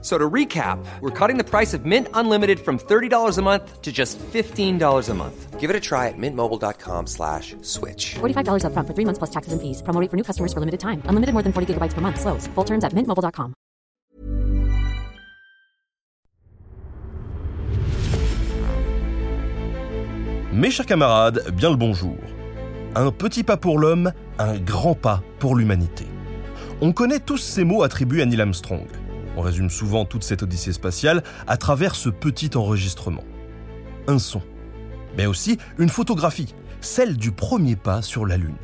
So to recap, we're cutting the price of Mint Unlimited from $30 a month to just $15 a month. Give it a try at mintmobile.com slash switch. $45 upfront for three months plus taxes and fees. Promo rate for new customers for limited time. Unlimited more than 40 gigabytes per month. Slows. Full terms at mintmobile.com. Mes chers camarades, bien le bonjour. Un petit pas pour l'homme, un grand pas pour l'humanité. On connaît tous ces mots attribués à Neil Armstrong. On résume souvent toute cette odyssée spatiale à travers ce petit enregistrement. Un son, mais aussi une photographie, celle du premier pas sur la Lune.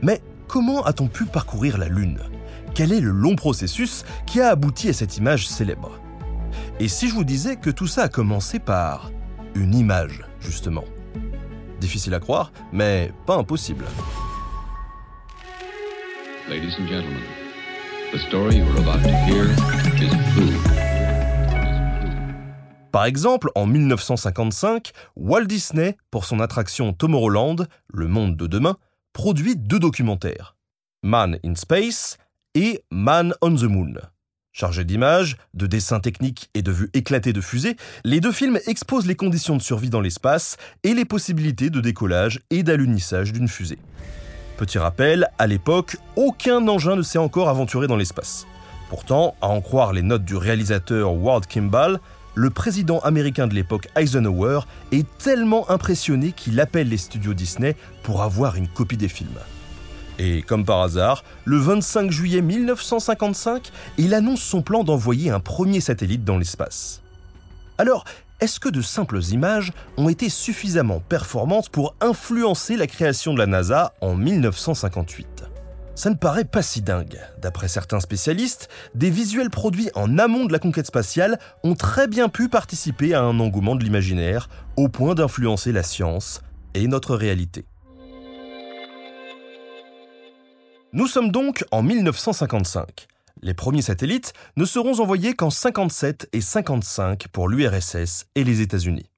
Mais comment a-t-on pu parcourir la Lune? Quel est le long processus qui a abouti à cette image célèbre? Et si je vous disais que tout ça a commencé par une image, justement? Difficile à croire, mais pas impossible. Par exemple, en 1955, Walt Disney, pour son attraction Tomorrowland, Le Monde de demain, produit deux documentaires, Man in Space et Man on the Moon. Chargés d'images, de dessins techniques et de vues éclatées de fusées, les deux films exposent les conditions de survie dans l'espace et les possibilités de décollage et d'alunissage d'une fusée. Petit rappel, à l'époque, aucun engin ne s'est encore aventuré dans l'espace. Pourtant, à en croire les notes du réalisateur Ward Kimball, le président américain de l'époque Eisenhower est tellement impressionné qu'il appelle les studios Disney pour avoir une copie des films. Et comme par hasard, le 25 juillet 1955, il annonce son plan d'envoyer un premier satellite dans l'espace. Alors, est-ce que de simples images ont été suffisamment performantes pour influencer la création de la NASA en 1958 ça ne paraît pas si dingue. D'après certains spécialistes, des visuels produits en amont de la conquête spatiale ont très bien pu participer à un engouement de l'imaginaire, au point d'influencer la science et notre réalité. Nous sommes donc en 1955. Les premiers satellites ne seront envoyés qu'en 57 et 55 pour l'URSS et les États-Unis.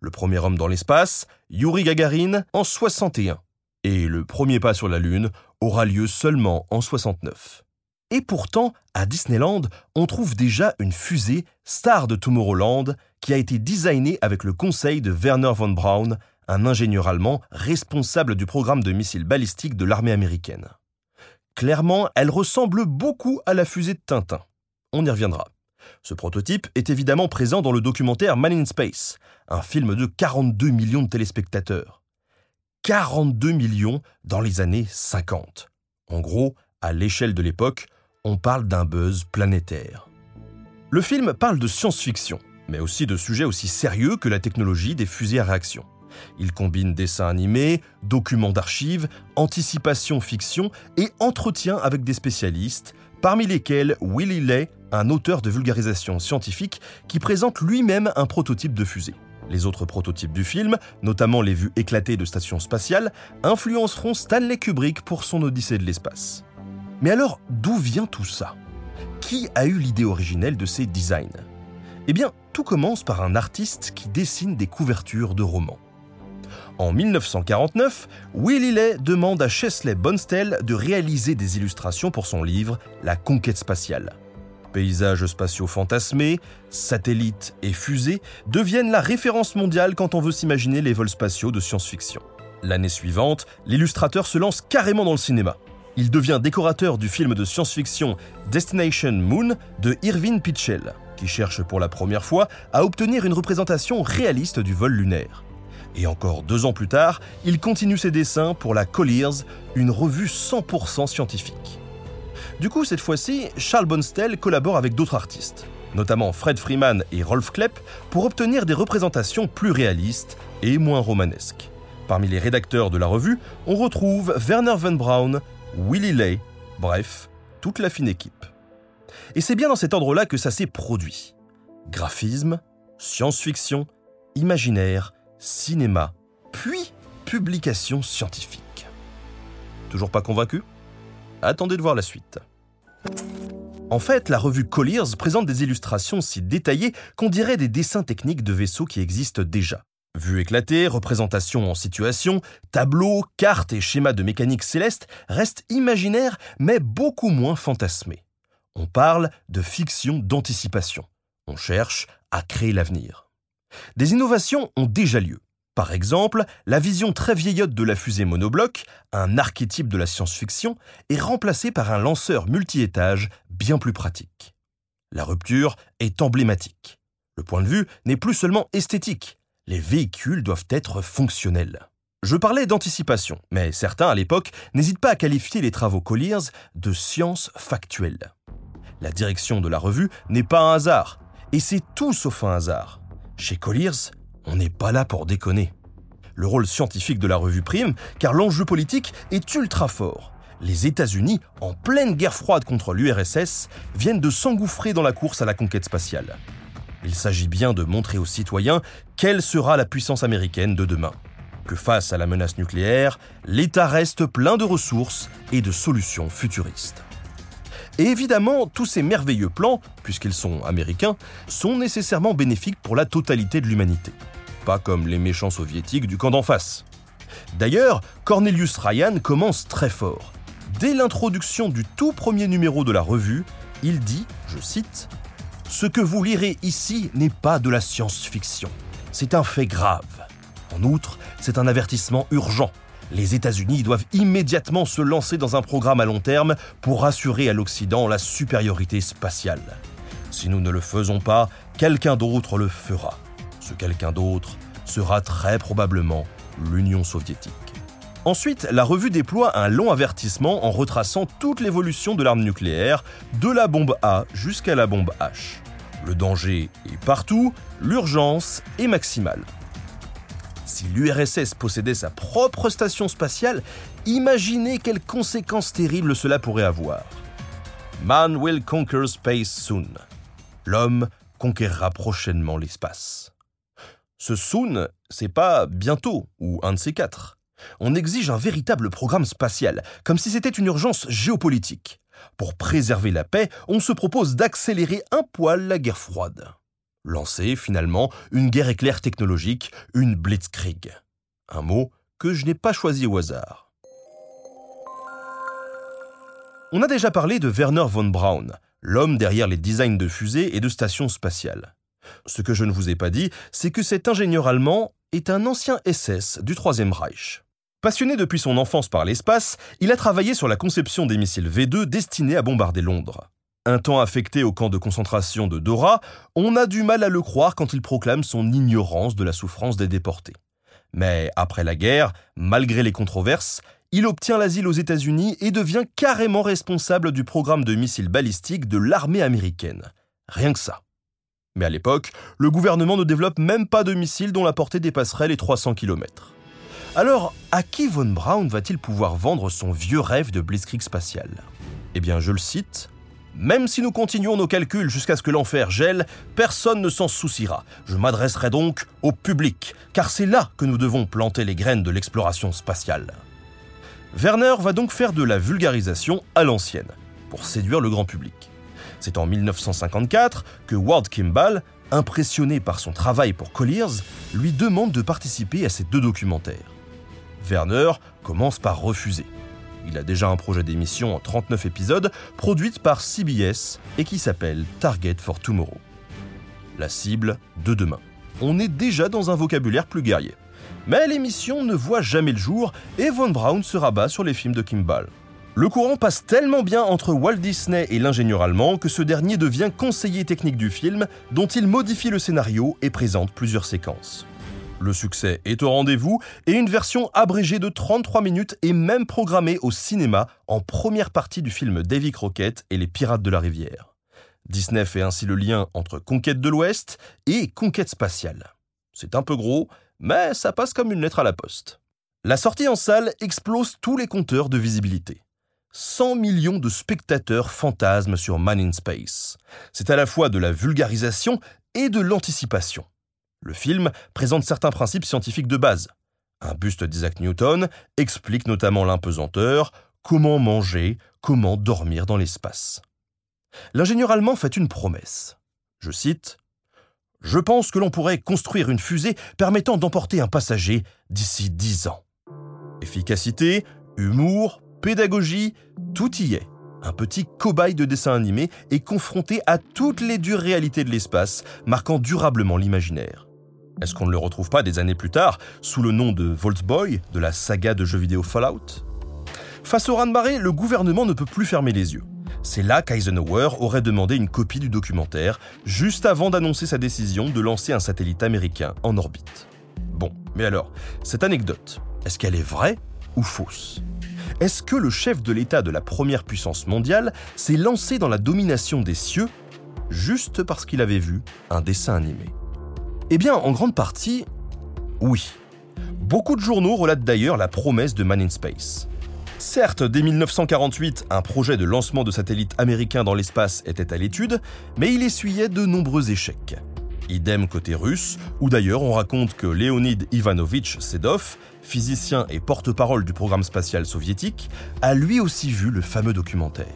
Le premier homme dans l'espace, Yuri Gagarin, en 61. Et le premier pas sur la Lune aura lieu seulement en 69. Et pourtant, à Disneyland, on trouve déjà une fusée Star de Tomorrowland qui a été designée avec le conseil de Werner von Braun, un ingénieur allemand responsable du programme de missiles balistiques de l'armée américaine. Clairement, elle ressemble beaucoup à la fusée de Tintin. On y reviendra. Ce prototype est évidemment présent dans le documentaire Man in Space, un film de 42 millions de téléspectateurs. 42 millions dans les années 50. En gros, à l'échelle de l'époque, on parle d'un buzz planétaire. Le film parle de science-fiction, mais aussi de sujets aussi sérieux que la technologie des fusées à réaction. Il combine dessins animés, documents d'archives, anticipation fiction et entretien avec des spécialistes, parmi lesquels Willy Lay, un auteur de vulgarisation scientifique qui présente lui-même un prototype de fusée. Les autres prototypes du film, notamment les vues éclatées de stations spatiales, influenceront Stanley Kubrick pour son Odyssée de l'espace. Mais alors, d'où vient tout ça? Qui a eu l'idée originelle de ces designs? Eh bien, tout commence par un artiste qui dessine des couvertures de romans. En 1949, Willy Lay demande à Chesley Bonstell de réaliser des illustrations pour son livre La conquête spatiale. Paysages spatiaux fantasmés, satellites et fusées deviennent la référence mondiale quand on veut s'imaginer les vols spatiaux de science-fiction. L'année suivante, l'illustrateur se lance carrément dans le cinéma. Il devient décorateur du film de science-fiction Destination Moon de Irving Pitchell, qui cherche pour la première fois à obtenir une représentation réaliste du vol lunaire. Et encore deux ans plus tard, il continue ses dessins pour la Colliers, une revue 100% scientifique. Du coup, cette fois-ci, Charles Bonstell collabore avec d'autres artistes, notamment Fred Freeman et Rolf Klepp, pour obtenir des représentations plus réalistes et moins romanesques. Parmi les rédacteurs de la revue, on retrouve Werner von Braun, Willy Lay, bref, toute la fine équipe. Et c'est bien dans cet ordre-là que ça s'est produit. Graphisme, science-fiction, imaginaire, cinéma, puis publication scientifique. Toujours pas convaincu? Attendez de voir la suite. En fait, la revue Colliers présente des illustrations si détaillées qu'on dirait des dessins techniques de vaisseaux qui existent déjà. Vues éclatées, représentations en situation, tableaux, cartes et schémas de mécanique céleste restent imaginaires mais beaucoup moins fantasmés. On parle de fiction d'anticipation. On cherche à créer l'avenir. Des innovations ont déjà lieu. Par exemple, la vision très vieillotte de la fusée monobloc, un archétype de la science-fiction, est remplacée par un lanceur multi-étage bien plus pratique. La rupture est emblématique. Le point de vue n'est plus seulement esthétique. Les véhicules doivent être fonctionnels. Je parlais d'anticipation, mais certains à l'époque n'hésitent pas à qualifier les travaux Colliers de science factuelle. La direction de la revue n'est pas un hasard, et c'est tout sauf un hasard. Chez Colliers, on n'est pas là pour déconner. Le rôle scientifique de la revue prime, car l'enjeu politique est ultra fort. Les États-Unis, en pleine guerre froide contre l'URSS, viennent de s'engouffrer dans la course à la conquête spatiale. Il s'agit bien de montrer aux citoyens quelle sera la puissance américaine de demain. Que face à la menace nucléaire, l'État reste plein de ressources et de solutions futuristes. Et évidemment, tous ces merveilleux plans, puisqu'ils sont américains, sont nécessairement bénéfiques pour la totalité de l'humanité. Pas comme les méchants soviétiques du camp d'en face. D'ailleurs, Cornelius Ryan commence très fort. Dès l'introduction du tout premier numéro de la revue, il dit, je cite, Ce que vous lirez ici n'est pas de la science-fiction. C'est un fait grave. En outre, c'est un avertissement urgent les États-Unis doivent immédiatement se lancer dans un programme à long terme pour assurer à l'Occident la supériorité spatiale. Si nous ne le faisons pas, quelqu'un d'autre le fera. Ce quelqu'un d'autre sera très probablement l'Union soviétique. Ensuite, la revue déploie un long avertissement en retraçant toute l'évolution de l'arme nucléaire, de la bombe A jusqu'à la bombe H. Le danger est partout, l'urgence est maximale. Si l'URSS possédait sa propre station spatiale, imaginez quelles conséquences terribles cela pourrait avoir. Man will conquer space soon. L'homme conquérera prochainement l'espace. Ce soon, c'est pas bientôt ou un de ces quatre. On exige un véritable programme spatial, comme si c'était une urgence géopolitique. Pour préserver la paix, on se propose d'accélérer un poil la guerre froide lancer finalement une guerre éclair technologique, une blitzkrieg. Un mot que je n'ai pas choisi au hasard. On a déjà parlé de Werner von Braun, l'homme derrière les designs de fusées et de stations spatiales. Ce que je ne vous ai pas dit, c'est que cet ingénieur allemand est un ancien SS du Troisième Reich. Passionné depuis son enfance par l'espace, il a travaillé sur la conception des missiles V2 destinés à bombarder Londres. Un temps affecté au camp de concentration de Dora, on a du mal à le croire quand il proclame son ignorance de la souffrance des déportés. Mais après la guerre, malgré les controverses, il obtient l'asile aux États-Unis et devient carrément responsable du programme de missiles balistiques de l'armée américaine. Rien que ça. Mais à l'époque, le gouvernement ne développe même pas de missiles dont la portée dépasserait les 300 km. Alors, à qui von Braun va-t-il pouvoir vendre son vieux rêve de blitzkrieg spatial? Eh bien, je le cite, même si nous continuons nos calculs jusqu'à ce que l'enfer gèle, personne ne s'en souciera. Je m'adresserai donc au public, car c'est là que nous devons planter les graines de l'exploration spatiale. Werner va donc faire de la vulgarisation à l'ancienne, pour séduire le grand public. C'est en 1954 que Ward Kimball, impressionné par son travail pour Colliers, lui demande de participer à ces deux documentaires. Werner commence par refuser. Il a déjà un projet d'émission en 39 épisodes, produite par CBS et qui s'appelle Target for Tomorrow. La cible de demain. On est déjà dans un vocabulaire plus guerrier. Mais l'émission ne voit jamais le jour et Von Braun se rabat sur les films de Kimball. Le courant passe tellement bien entre Walt Disney et l'ingénieur allemand que ce dernier devient conseiller technique du film, dont il modifie le scénario et présente plusieurs séquences. Le succès est au rendez-vous et une version abrégée de 33 minutes est même programmée au cinéma en première partie du film Davy Crockett et les Pirates de la Rivière. Disney fait ainsi le lien entre conquête de l'Ouest et conquête spatiale. C'est un peu gros, mais ça passe comme une lettre à la poste. La sortie en salle explose tous les compteurs de visibilité. 100 millions de spectateurs fantasment sur Man in Space. C'est à la fois de la vulgarisation et de l'anticipation. Le film présente certains principes scientifiques de base. Un buste d'Isaac Newton explique notamment l'impesanteur, comment manger, comment dormir dans l'espace. L'ingénieur allemand fait une promesse. Je cite Je pense que l'on pourrait construire une fusée permettant d'emporter un passager d'ici dix ans. Efficacité, humour, pédagogie, tout y est. Un petit cobaye de dessin animé est confronté à toutes les dures réalités de l'espace, marquant durablement l'imaginaire. Est-ce qu'on ne le retrouve pas des années plus tard sous le nom de Voltboy de la saga de jeux vidéo Fallout? Face au raz-de-marée, le gouvernement ne peut plus fermer les yeux. C'est là qu'Eisenhower aurait demandé une copie du documentaire, juste avant d'annoncer sa décision de lancer un satellite américain en orbite. Bon, mais alors, cette anecdote, est-ce qu'elle est vraie ou fausse? Est-ce que le chef de l'État de la première puissance mondiale s'est lancé dans la domination des cieux juste parce qu'il avait vu un dessin animé? Eh bien, en grande partie, oui. Beaucoup de journaux relatent d'ailleurs la promesse de Man in Space. Certes, dès 1948, un projet de lancement de satellites américains dans l'espace était à l'étude, mais il essuyait de nombreux échecs. Idem côté russe, où d'ailleurs on raconte que Leonid Ivanovitch Sedov, physicien et porte-parole du programme spatial soviétique, a lui aussi vu le fameux documentaire.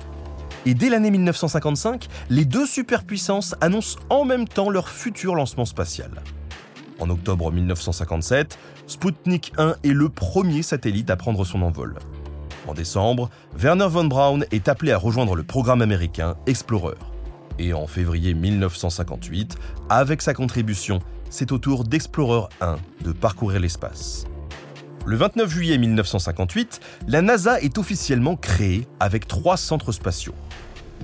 Et dès l'année 1955, les deux superpuissances annoncent en même temps leur futur lancement spatial. En octobre 1957, Sputnik 1 est le premier satellite à prendre son envol. En décembre, Werner von Braun est appelé à rejoindre le programme américain Explorer. Et en février 1958, avec sa contribution, c'est au tour d'Explorer 1 de parcourir l'espace. Le 29 juillet 1958, la NASA est officiellement créée avec trois centres spatiaux.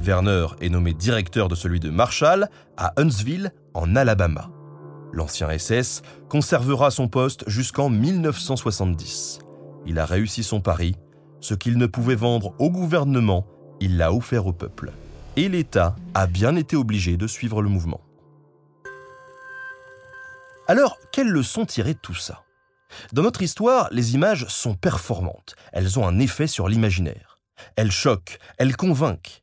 Werner est nommé directeur de celui de Marshall à Huntsville, en Alabama. L'ancien SS conservera son poste jusqu'en 1970. Il a réussi son pari ce qu'il ne pouvait vendre au gouvernement, il l'a offert au peuple. Et l'État a bien été obligé de suivre le mouvement. Alors, quelles leçons tirer de tout ça? Dans notre histoire, les images sont performantes. Elles ont un effet sur l'imaginaire. Elles choquent, elles convainquent.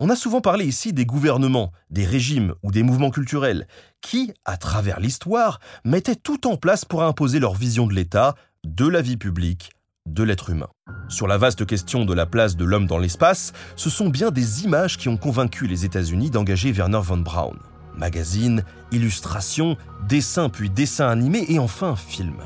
On a souvent parlé ici des gouvernements, des régimes ou des mouvements culturels qui, à travers l'histoire, mettaient tout en place pour imposer leur vision de l'État, de la vie publique, de l'être humain. Sur la vaste question de la place de l'homme dans l'espace, ce sont bien des images qui ont convaincu les États-Unis d'engager Werner von Braun. Magazines, illustrations, dessins puis dessins animés et enfin films.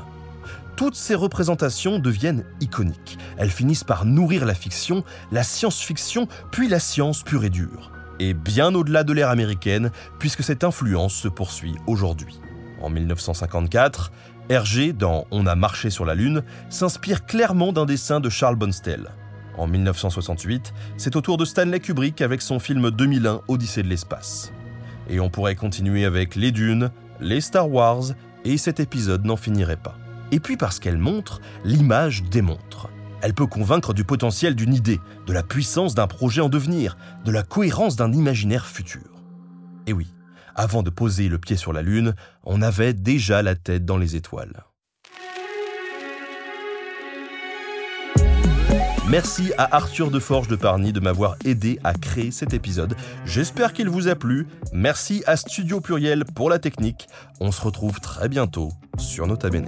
Toutes ces représentations deviennent iconiques. Elles finissent par nourrir la fiction, la science-fiction, puis la science pure et dure. Et bien au-delà de l'ère américaine, puisque cette influence se poursuit aujourd'hui. En 1954, Hergé, dans On a marché sur la Lune, s'inspire clairement d'un dessin de Charles Bonstel. En 1968, c'est au tour de Stanley Kubrick avec son film 2001 Odyssée de l'espace. Et on pourrait continuer avec les dunes, les Star Wars, et cet épisode n'en finirait pas. Et puis parce qu'elle montre, l'image démontre. Elle peut convaincre du potentiel d'une idée, de la puissance d'un projet en devenir, de la cohérence d'un imaginaire futur. Et oui, avant de poser le pied sur la Lune, on avait déjà la tête dans les étoiles. Merci à Arthur Deforge de Parny de m'avoir aidé à créer cet épisode. J'espère qu'il vous a plu. Merci à Studio Pluriel pour la technique. On se retrouve très bientôt sur Nota Bene.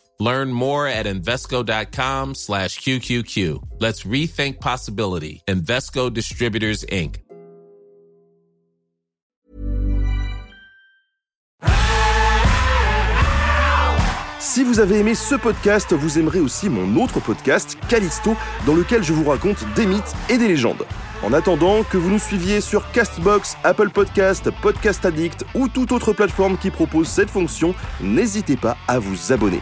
Learn more at Invesco.com slash QQQ. Let's rethink possibility. Invesco Distributors, Inc. Si vous avez aimé ce podcast, vous aimerez aussi mon autre podcast, Callisto, dans lequel je vous raconte des mythes et des légendes. En attendant que vous nous suiviez sur Castbox, Apple Podcast, Podcast Addict ou toute autre plateforme qui propose cette fonction, n'hésitez pas à vous abonner.